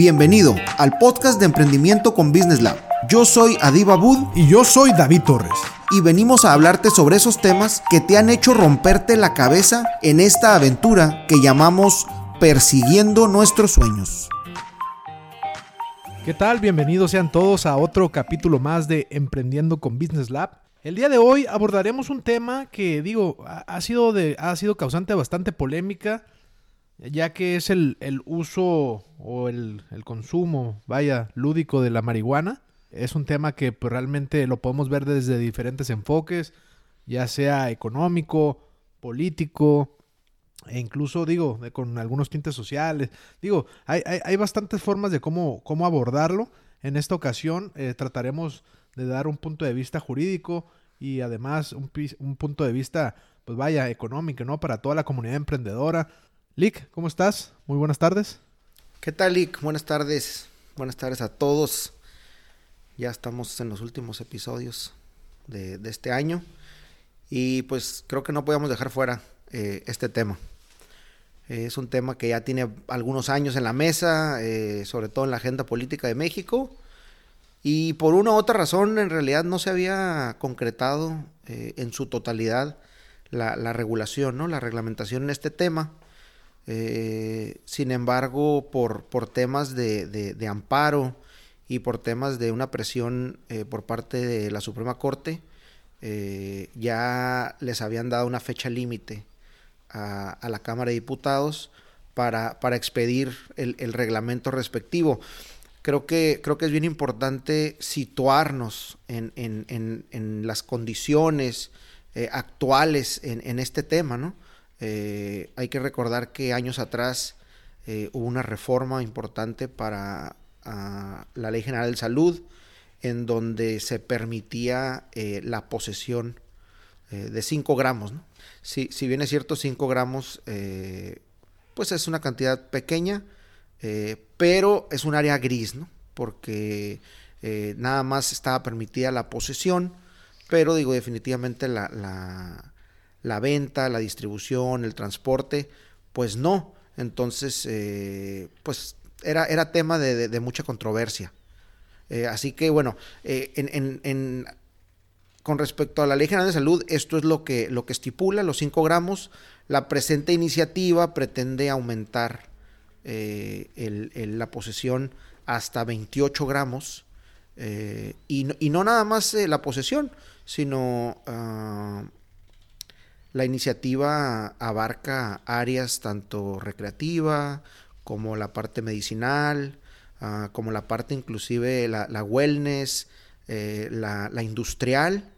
Bienvenido al podcast de emprendimiento con Business Lab. Yo soy Adiba Bud y yo soy David Torres. Y venimos a hablarte sobre esos temas que te han hecho romperte la cabeza en esta aventura que llamamos persiguiendo nuestros sueños. ¿Qué tal? Bienvenidos sean todos a otro capítulo más de Emprendiendo con Business Lab. El día de hoy abordaremos un tema que, digo, ha sido, de, ha sido causante de bastante polémica ya que es el, uso o el, consumo, vaya, lúdico de la marihuana. Es un tema que pues, realmente lo podemos ver desde diferentes enfoques, ya sea económico, político, e incluso, digo, con algunos tintes sociales. Digo, hay, hay, bastantes formas de cómo, cómo abordarlo. En esta ocasión eh, trataremos de dar un punto de vista jurídico y además un, un punto de vista, pues vaya, económico, ¿no? Para toda la comunidad emprendedora, Lick, ¿cómo estás? Muy buenas tardes. ¿Qué tal, Lick? Buenas tardes. Buenas tardes a todos. Ya estamos en los últimos episodios de, este año. Y pues creo que no podemos dejar fuera eh, este tema. es un tema que ya tiene algunos años en la mesa, eh, sobre todo en la agenda política de México. Y por una u otra razón, en realidad no se había concretado eh, en su totalidad la, la, regulación, ¿no? la reglamentación en este tema. Eh, sin embargo, por, por temas de, amparo y por temas de una presión eh, por parte de la Suprema Corte, eh, ya les habían dado una fecha límite a, la Cámara de Diputados para, para expedir el, reglamento respectivo. Creo que, creo que es bien importante situarnos en, las condiciones actuales en, este tema, ¿no? Eh, hay que recordar que años atrás eh, hubo una reforma importante para ah, la Ley General de Salud, en donde se permitía eh, la posesión de 5 gramos. Si, bien es cierto, 5 gramos, pues es una cantidad pequeña, pero es un área gris, ¿no? porque nada más estaba permitida la posesión, pero digo, definitivamente la venta, la distribución, el transporte, pues no. Entonces, eh, pues era, era tema de, mucha controversia. Eh, así que bueno, eh, con respecto a la Ley General de Salud, esto es lo que, lo que estipula, los 5 gramos. La presente iniciativa pretende aumentar la posesión hasta 28 gramos. Y no, y, no, nada más la posesión, sino ah, la iniciativa abarca áreas tanto recreativa como la parte medicinal, ah, como la parte inclusive la, wellness, eh, la, industrial.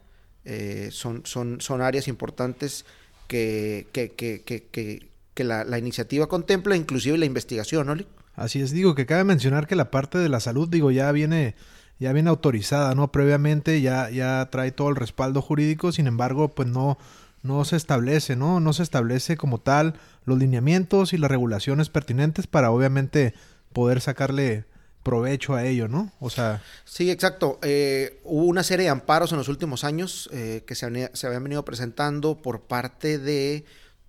Eh, son, son, son áreas importantes que, que, la, iniciativa contempla, inclusive la investigación, ¿no? Así es, digo que cabe mencionar que la parte de la salud, digo, ya viene ya viene autorizada, ¿no? Previamente ya, ya trae todo el respaldo jurídico, sin embargo, pues no, no se establece, ¿no? No se establece como tal los lineamientos y las regulaciones pertinentes para obviamente poder sacarle provecho a ello, ¿no? O sea... Sí, exacto. Eh, hubo una serie de amparos en los últimos años eh, que se, habían venido presentando por parte de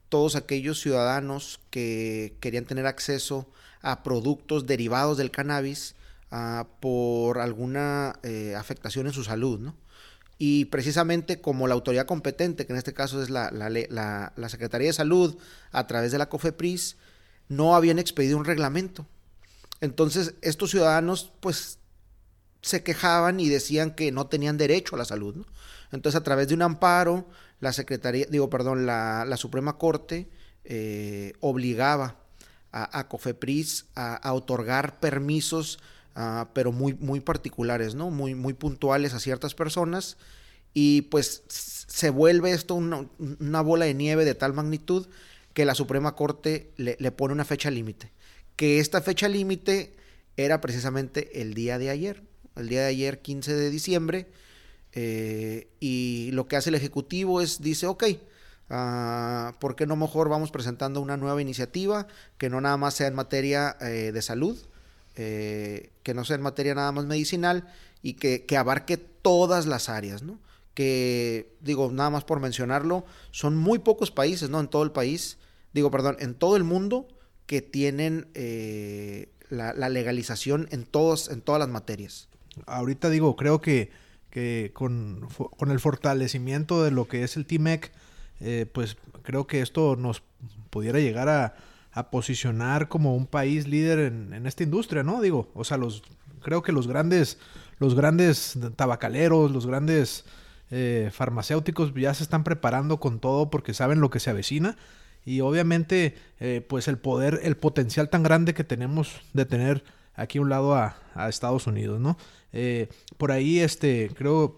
todos aquellos ciudadanos que querían tener acceso a productos derivados del cannabis ah, por alguna eh, afectación en su salud, ¿no? Y precisamente como la autoridad competente, que en este caso es la, la, Secretaría de Salud, a través de la COFEPRIS, no habían expedido un reglamento. Entonces, estos ciudadanos, pues, se quejaban y decían que no tenían derecho a la salud. Entonces, a través de un amparo, la Secretaría, digo, perdón, la, Suprema Corte eh, obligaba a, COFEPRIS a, a otorgar permisos Ah, pero muy, muy particulares, ¿no? Muy, muy puntuales a ciertas personas. Y pues se vuelve esto una, bola de nieve de tal magnitud que la Suprema Corte le, pone una fecha límite. Que esta fecha límite era precisamente el día de ayer, el día de ayer 15 de diciembre. Eh, y lo que hace el Ejecutivo es, dice, ok, uh, ¿por qué no mejor vamos presentando una nueva iniciativa que no nada más sea en materia eh, de salud, eh, que no sea en materia nada más medicinal y que, abarque todas las áreas, ¿no? Que, digo, nada más por mencionarlo, son muy pocos países, ¿no? En todo el país, digo, perdón, en todo el mundo que tienen eh, la, legalización en, todos, en todas las materias. Ahorita digo, creo que, que con, con el fortalecimiento de lo que es el TMEC, eh, pues creo que esto nos pudiera llegar a, a posicionar como un país líder en, esta industria, ¿no? Digo, o sea, los creo que los grandes, los grandes tabacaleros, los grandes eh, farmacéuticos ya se están preparando con todo porque saben lo que se avecina y obviamente eh, pues el poder, el potencial tan grande que tenemos de tener aquí a un lado a, Estados Unidos, ¿no? Eh, por ahí, este, creo,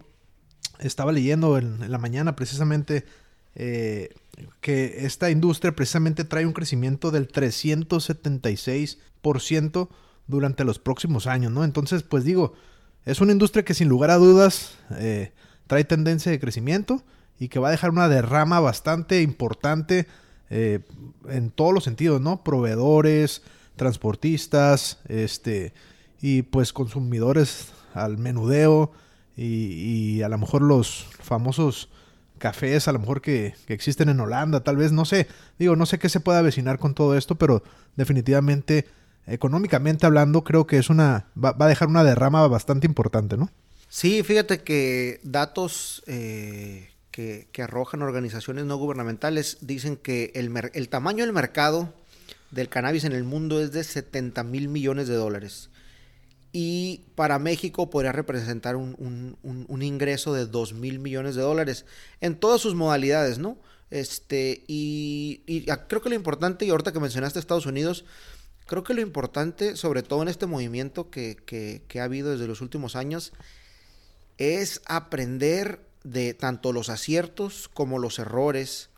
estaba leyendo en, la mañana precisamente que esta industria precisamente trae un crecimiento del 376% durante los próximos años, ¿no? Entonces, pues digo, es una industria que sin lugar a dudas eh, trae tendencia de crecimiento y que va a dejar una derrama bastante importante eh, en todos los sentidos, ¿no? Proveedores, transportistas, este, y pues consumidores al menudeo y, a lo mejor los famosos cafés, a lo mejor que, que, existen en Holanda, tal vez, no sé, digo, no sé qué se puede avecinar con todo esto, pero definitivamente económicamente hablando, creo que es una va, a dejar una derrama bastante importante, ¿no? Sí, fíjate que datos eh, que, arrojan organizaciones no gubernamentales dicen que el, el, tamaño del mercado del cannabis en el mundo es de 70 mil millones de dólares. Y para México podría representar un, ingreso de 2 mil millones de dólares en todas sus modalidades, ¿no? Este, y, creo que lo importante, y ahorita que mencionaste Estados Unidos, Creo que lo importante, sobre todo en este movimiento que, ha habido desde los últimos años, es aprender de tanto los aciertos como los errores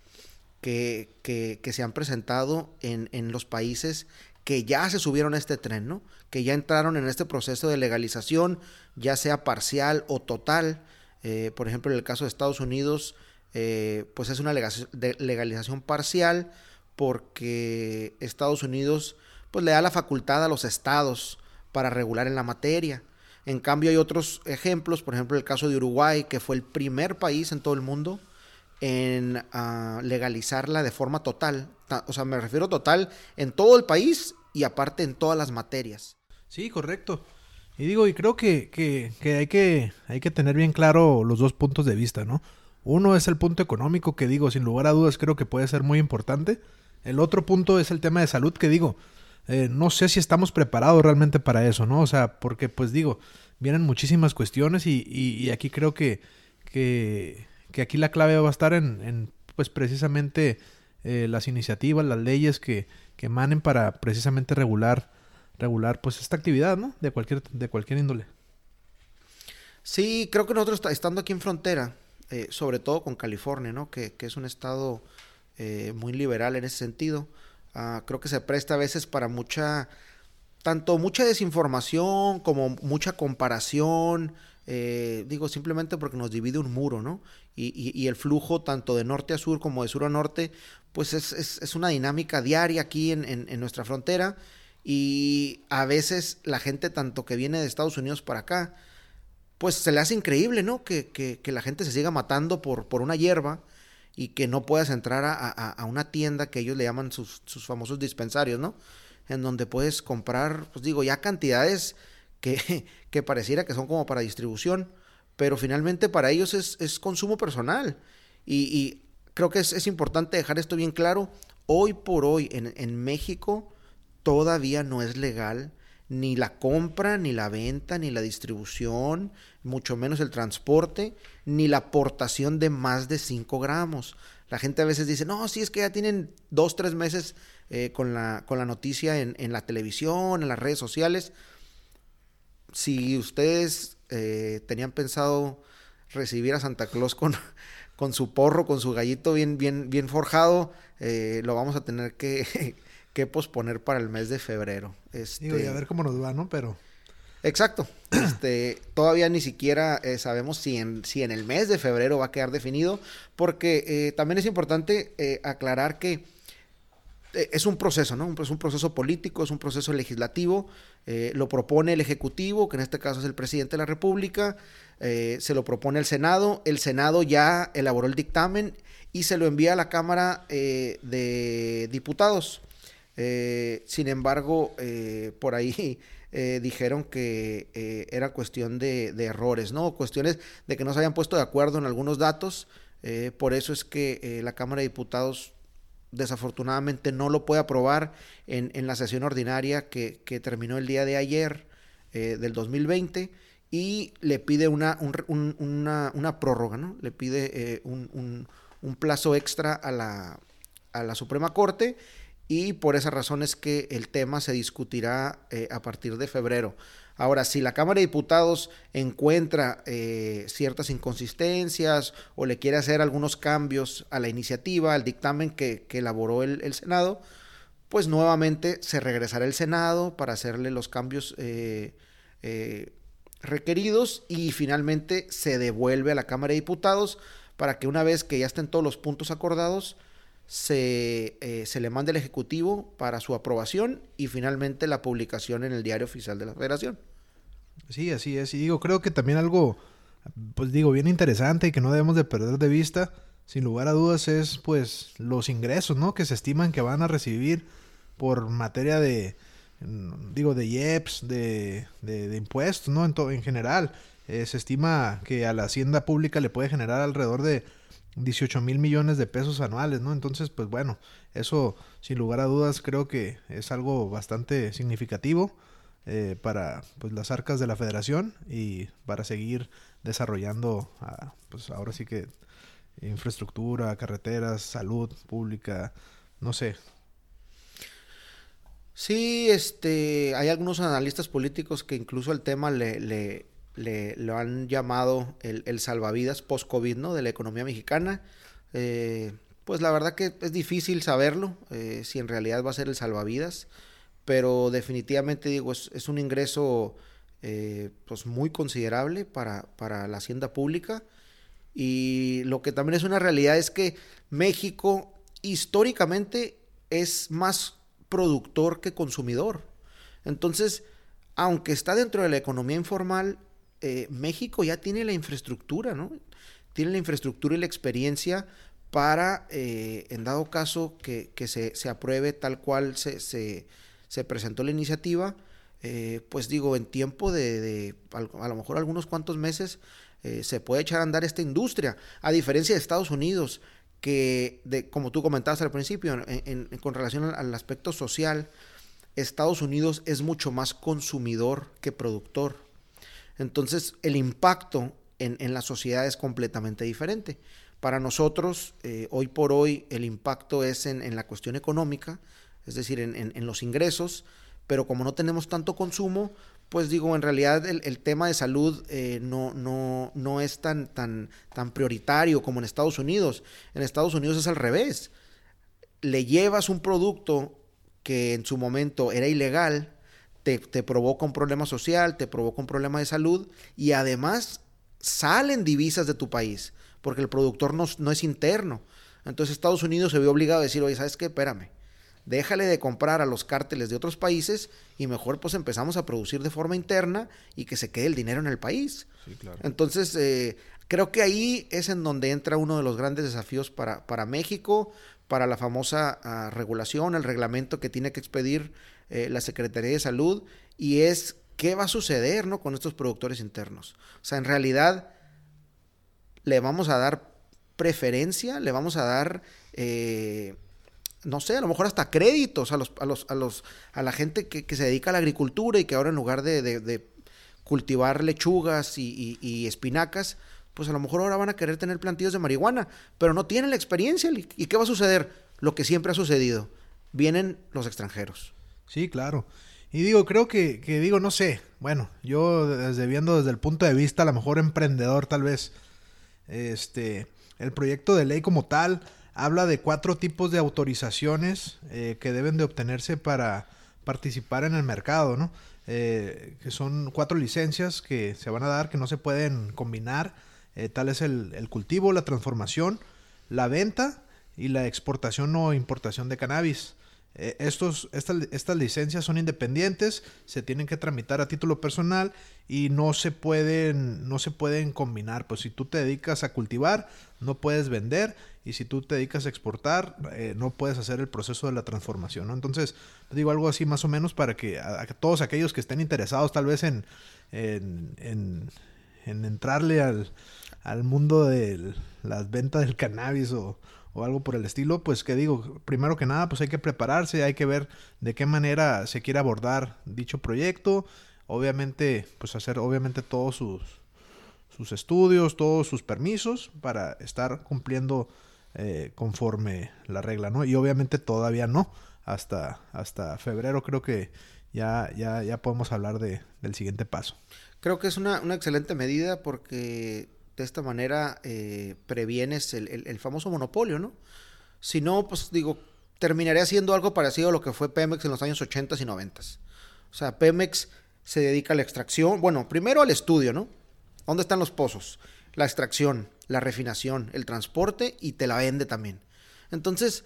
que, se han presentado en, los países que ya se subieron a este tren, ¿no? Que ya entraron en este proceso de legalización, ya sea parcial o total. Eh, por ejemplo, en el caso de Estados Unidos, eh, pues es una legalización parcial porque Estados Unidos pues le da la facultad a los estados para regular en la materia. En cambio hay otros ejemplos, por ejemplo el caso de Uruguay, que fue el primer país en todo el mundo en ah, legalizarla de forma total. O sea, me refiero total en todo el país y aparte en todas las materias. Sí, correcto. Y digo, y creo que, que, que, hay que hay que tener bien claro los dos puntos de vista, ¿no? Uno es el punto económico, que digo, sin lugar a dudas creo que puede ser muy importante. El otro punto es el tema de salud, que digo, eh, no sé si estamos preparados realmente para eso, ¿no? O sea, porque pues digo, vienen muchísimas cuestiones y, aquí creo que, que, aquí la clave va a estar en, pues precisamente eh, las iniciativas, las leyes que, que emanen para precisamente regular, regular pues esta actividad, ¿no? De cualquier, de cualquier índole. Sí, creo que nosotros estando aquí en frontera, eh, sobre todo con California, ¿no? Que, que es un estado muy liberal en ese sentido Ah, creo que se presta a veces para mucha, tanto mucha desinformación como mucha comparación. Eh, digo, simplemente porque nos divide un muro, ¿no? Y, el flujo tanto de norte a sur como de sur a norte, pues es, una dinámica diaria aquí en, nuestra frontera. Y a veces la gente, tanto que viene de Estados Unidos para acá, pues se le hace increíble, ¿no? Que, que la gente se siga matando por, por una hierba y que no puedas entrar a, una tienda que ellos le llaman sus, famosos dispensarios, ¿no? En donde puedes comprar, pues digo, ya cantidades que, que pareciera que son como para distribución, pero finalmente para ellos es, consumo personal. Y, creo que es, importante dejar esto bien claro. Hoy por hoy en, México todavía no es legal ni la compra, ni la venta, ni la distribución, mucho menos el transporte, ni la aportación de más de 5 gramos. La gente a veces dice, no, sí, es que ya tienen dos, tres meses eh, con, la, con la noticia en, la televisión, en las redes sociales. Si ustedes eh, tenían pensado recibir a Santa Claus con, con su porro, con su gallito bien, bien, bien forjado, eh, lo vamos a tener que que posponer para el mes de febrero. Este... Digo, y a ver cómo nos va, ¿no? Pero... Exacto. Este, todavía ni siquiera eh, sabemos si en, si en el mes de febrero va a quedar definido, porque eh, también es importante aclarar que es un proceso, ¿no? Es un proceso político, es un proceso legislativo, lo propone el Ejecutivo, que en este caso es el presidente de la República, se lo propone el Senado, el Senado ya elaboró el dictamen y se lo envía a la Cámara de Diputados. Eh, sin embargo, eh, por ahí eh, dijeron que era cuestión de, de, errores, ¿no? Cuestiones de que no se habían puesto de acuerdo en algunos datos. por eso es que la Cámara de Diputados desafortunadamente no lo puede aprobar en, en la sesión ordinaria que, que, terminó el día de ayer del 2020 y le pide una, un, una, una, prórroga, ¿no? Le pide un, un, plazo extra a la, a la Suprema Corte y por esa razón es que el tema se discutirá eh, a partir de febrero. Ahora, si la Cámara de Diputados encuentra eh, ciertas inconsistencias o le quiere hacer algunos cambios a la iniciativa, al dictamen que, elaboró el, Senado, pues nuevamente se regresará el Senado para hacerle los cambios eh, requeridos y finalmente se devuelve a la Cámara de Diputados para que una vez que ya estén todos los puntos acordados, se, eh, se, le manda al Ejecutivo para su aprobación y finalmente la publicación en el diario oficial de la Federación. Sí, así es. Y digo, creo que también algo, pues digo, bien interesante y que no debemos de perder de vista, sin lugar a dudas, es pues los ingresos, ¿no? Que se estiman que van a recibir por materia de, digo, de IEPS, de, de, impuestos, ¿no? En, en general. Eh, se estima que a la hacienda pública le puede generar alrededor de 18 mil millones de pesos anuales, ¿no? Entonces, pues bueno, eso sin lugar a dudas creo que es algo bastante significativo eh, para pues, las arcas de la federación y para seguir desarrollando, pues ahora sí que infraestructura, carreteras, salud pública, no sé. Sí, este, hay algunos analistas políticos que incluso el tema le, le lo han llamado el, salvavidas post-COVID, ¿no? De la economía mexicana. Eh, pues la verdad que es difícil saberlo, eh, si en realidad va a ser el salvavidas, pero definitivamente digo, es, un ingreso eh, pues muy considerable para, para la hacienda pública. Y lo que también es una realidad es que México históricamente es más productor que consumidor. Entonces, aunque está dentro de la economía informal, eh, México ya tiene la infraestructura, ¿no? Tiene la infraestructura y la experiencia para, eh, en dado caso, que, se, apruebe tal cual se, se, presentó la iniciativa, eh, pues digo, en tiempo de, a lo mejor algunos cuantos meses, se puede echar a andar esta industria, a diferencia de Estados Unidos, que, como tú comentabas al principio, con relación al aspecto social, Estados Unidos es mucho más consumidor que productor. Entonces el impacto en, la sociedad es completamente diferente. Para nosotros, eh, hoy por hoy, el impacto es en, la cuestión económica, es decir, en, los ingresos, pero como no tenemos tanto consumo, pues digo, en realidad el, tema de salud eh, no, no, no es tan, tan, tan prioritario como en Estados Unidos. En Estados Unidos es al revés. Le llevas un producto que en su momento era ilegal, te, provoca un problema social, te provoca un problema de salud y además salen divisas de tu país, porque el productor no, no es interno. Entonces Estados Unidos se vio obligado a decir, oye, ¿sabes qué? Espérame, déjale de comprar a los cárteles de otros países y mejor pues empezamos a producir de forma interna y que se quede el dinero en el país. Entonces, eh, creo que ahí es en donde entra uno de los grandes desafíos para, para México, para la famosa ah, regulación, el reglamento que tiene que expedir eh, la Secretaría de Salud, y es qué va a suceder ¿no? con estos productores internos. O sea, en realidad le vamos a dar preferencia, le vamos a dar, eh, no sé, a lo mejor hasta créditos a los, a los, a los, a la gente que, se dedica a la agricultura y que ahora en lugar de, cultivar lechugas y espinacas, pues a lo mejor ahora van a querer tener plantillos de marihuana, pero no tienen la experiencia. ¿Y qué va a suceder? Lo que siempre ha sucedido. Vienen los extranjeros. Sí, claro. Y digo, creo que, que digo, no sé, bueno, yo desde viendo desde el punto de vista, a lo mejor emprendedor tal vez, este, el proyecto de ley como tal habla de cuatro tipos de autorizaciones eh, que deben de obtenerse para participar en el mercado, ¿no? Eh, que son cuatro licencias que se van a dar que no se pueden combinar eh, tal es el, cultivo, la transformación, la venta y la exportación o importación de cannabis. Eh, estos, estas, licencias son independientes, se tienen que tramitar a título personal y no se pueden, no se pueden combinar. Pues si tú te dedicas a cultivar, no puedes vender y si tú te dedicas a exportar, eh, no puedes hacer el proceso de la transformación. ¿no? Entonces, digo algo así más o menos para que a, todos aquellos que estén interesados tal vez en, en, en, en entrarle al, al mundo de las ventas del cannabis o o algo por el estilo, pues que digo, primero que nada, pues hay que prepararse, hay que ver de qué manera se quiere abordar dicho proyecto, obviamente, pues hacer obviamente todos sus, sus estudios, todos sus permisos para estar cumpliendo eh, conforme la regla, ¿no? Y obviamente todavía no, hasta, hasta febrero creo que ya, ya, ya podemos hablar de, del siguiente paso. Creo que es una, una excelente medida porque de esta manera eh, previenes el, famoso monopolio, ¿no? Si no, pues digo, terminaría siendo algo parecido a lo que fue Pemex en los años 80 y 90. O sea, Pemex se dedica a la extracción, bueno, primero al estudio, ¿no? ¿Dónde están los pozos? La extracción, la refinación, el transporte y te la vende también. Entonces,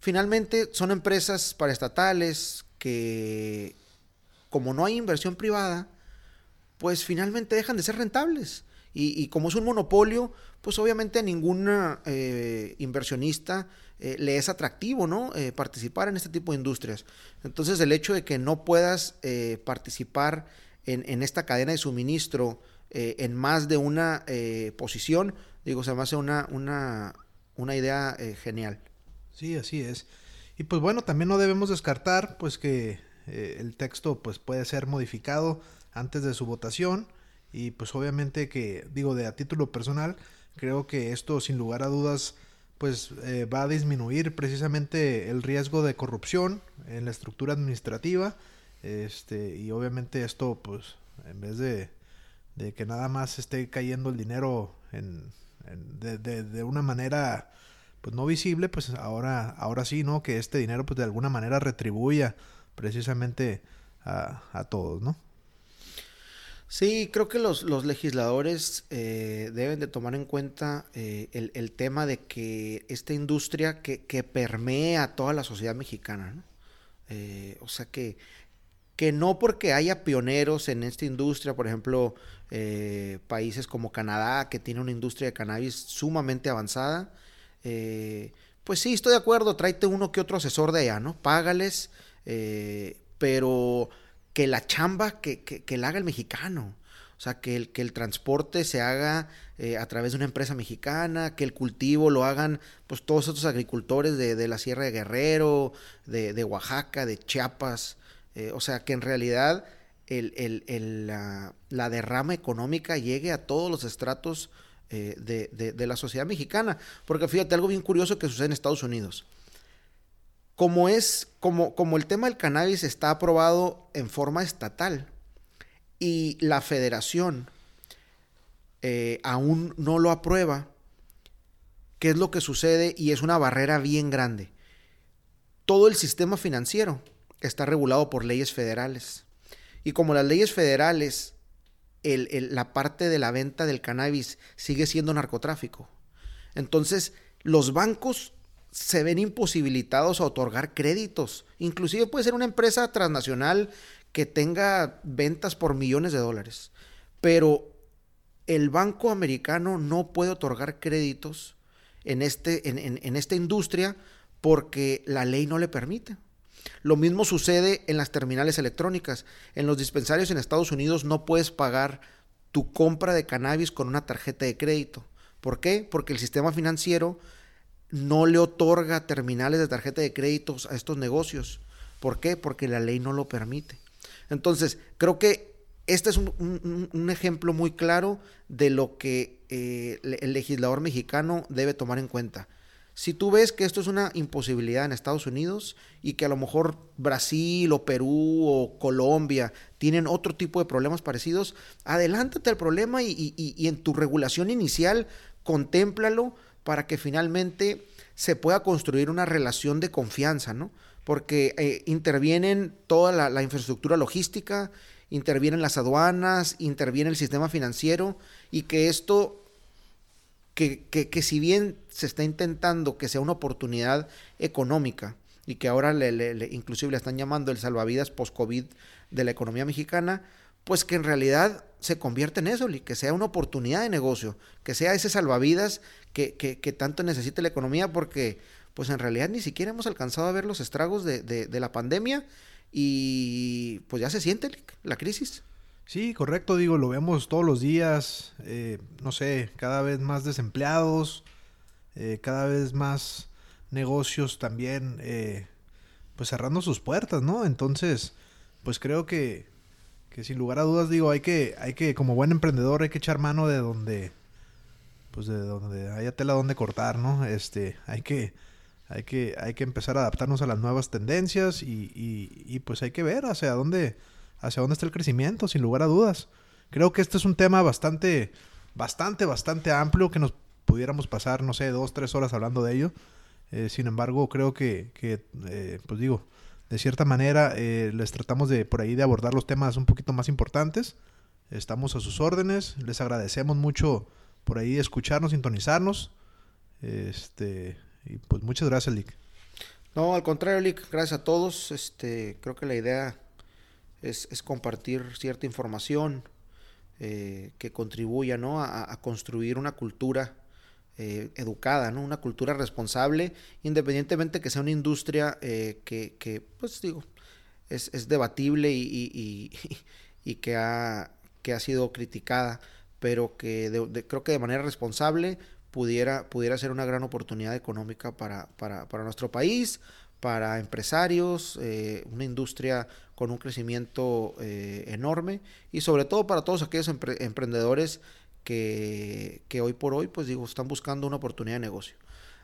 finalmente son empresas paraestatales que, como no hay inversión privada, pues finalmente dejan de ser rentables. Y, como es un monopolio, pues obviamente a ningún eh, inversionista eh, le es atractivo, ¿no? Eh, participar en este tipo de industrias. Entonces el hecho de que no puedas participar en, esta cadena de suministro en más de una posición, digo, se me hace una, una, una idea genial. Sí, así es. Y pues bueno, también no debemos descartar pues que el texto pues puede ser modificado antes de su votación y pues obviamente que, digo, de a título personal, creo que esto sin lugar a dudas pues eh, va a disminuir precisamente el riesgo de corrupción en la estructura administrativa este y obviamente esto pues en vez de, de que nada más esté cayendo el dinero en, de, de, una manera pues no visible pues ahora ahora sí no que este dinero pues de alguna manera retribuya precisamente a, a todos no Sí, creo que los, legisladores eh, deben de tomar en cuenta eh, el, tema de que esta industria que, que permea toda la sociedad mexicana, ¿no? Eh, o sea que, que no porque haya pioneros en esta industria, por ejemplo, países como Canadá, que tiene una industria de cannabis sumamente avanzada, pues sí, estoy de acuerdo, tráete uno que otro asesor de allá, ¿no? Págales, pero que la chamba que, que, la haga el mexicano. O sea, que el, que el transporte se haga eh, a través de una empresa mexicana, que el cultivo lo hagan pues todos estos agricultores de, la Sierra de Guerrero, de, Oaxaca, de Chiapas. Eh, o sea, que en realidad el, la, derrama económica llegue a todos los estratos eh, de, la sociedad mexicana. Porque fíjate, algo bien curioso que sucede en Estados Unidos como es, como, como el tema del cannabis está aprobado en forma estatal y la federación eh, aún no lo aprueba, ¿qué es lo que sucede? Y es una barrera bien grande. Todo el sistema financiero está regulado por leyes federales. Y como las leyes federales, la parte de la venta del cannabis sigue siendo narcotráfico. Entonces, los bancos se ven imposibilitados a otorgar créditos. Inclusive puede ser una empresa transnacional que tenga ventas por millones de dólares. Pero el banco americano no puede otorgar créditos en, este, en, esta industria porque la ley no le permite. Lo mismo sucede en las terminales electrónicas. En los dispensarios en Estados Unidos no puedes pagar tu compra de cannabis con una tarjeta de crédito. ¿Por qué? Porque el sistema financiero no le otorga terminales de tarjeta de créditos a estos negocios. ¿Por qué? Porque la ley no lo permite. Entonces, creo que este es un, ejemplo muy claro de lo que eh, el legislador mexicano debe tomar en cuenta. Si tú ves que esto es una imposibilidad en Estados Unidos y que a lo mejor Brasil o Perú o Colombia tienen otro tipo de problemas parecidos, adelántate al problema y, y en tu regulación inicial contémplalo para que finalmente se pueda construir una relación de confianza, ¿no? Porque eh, intervienen toda la, infraestructura logística, intervienen las aduanas, interviene el sistema financiero y que esto, que, que, que si bien se está intentando que sea una oportunidad económica, y que ahora le, le, inclusive le están llamando el salvavidas post-COVID de la economía mexicana, pues que en realidad se convierta en eso, que sea una oportunidad de negocio, que sea ese salvavidas que, que, que tanto necesite la economía, porque pues en realidad ni siquiera hemos alcanzado a ver los estragos de, de, la pandemia y pues ya se siente la crisis. Sí, correcto, digo, lo vemos todos los días, eh, no sé, cada vez más desempleados, eh, cada vez más negocios también, eh, pues cerrando sus puertas, ¿no? Entonces, pues creo que, que sin lugar a dudas, digo, hay que, hay que, como buen emprendedor, hay que echar mano de donde, pues de donde haya tela donde cortar, ¿no? Este, hay que, hay que, hay que empezar a adaptarnos a las nuevas tendencias y, y, pues hay que ver hacia dónde, hacia dónde está el crecimiento, sin lugar a dudas. Creo que este es un tema bastante, bastante, bastante amplio que nos pudiéramos pasar, no sé, dos, tres horas hablando de ello. Eh, sin embargo, creo que, que eh, pues digo, de cierta manera eh, les tratamos de por ahí de abordar los temas un poquito más importantes. Estamos a sus órdenes, les agradecemos mucho por ahí escucharnos, sintonizarnos. Este, y pues muchas gracias, Lick. No, al contrario, Lick, gracias a todos. Este, creo que la idea es, compartir cierta información eh, que contribuya ¿no? a, construir una cultura eh, educada, ¿no? una cultura responsable, independientemente que sea una industria eh, que, pues digo, es, debatible y, que, ha, sido criticada, pero que creo que de manera responsable pudiera, ser una gran oportunidad económica para, nuestro país, para empresarios, eh, una industria con un crecimiento enorme y sobre todo para todos aquellos emprendedores que, que, hoy por hoy pues digo están buscando una oportunidad de negocio.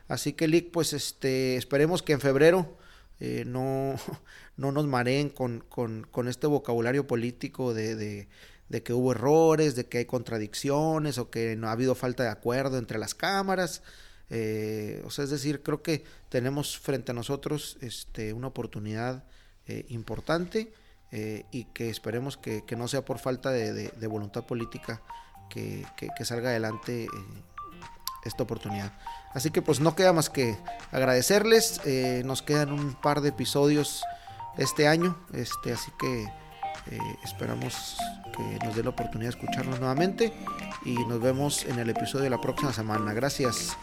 Así que Lick, pues este esperemos que en febrero eh, no, no nos mareen con, con, con este vocabulario político de, de que hubo errores, de que hay contradicciones o que no ha habido falta de acuerdo entre las cámaras. Eh, o sea, es decir, creo que tenemos frente a nosotros este, una oportunidad eh, importante y que esperemos que, no sea por falta de, voluntad política que, salga adelante esta oportunidad. Así que pues no queda más que agradecerles. nos quedan un par de episodios este año. Este, así que eh, esperamos que nos dé la oportunidad de escucharnos nuevamente y nos vemos en el episodio de la próxima semana. Gracias.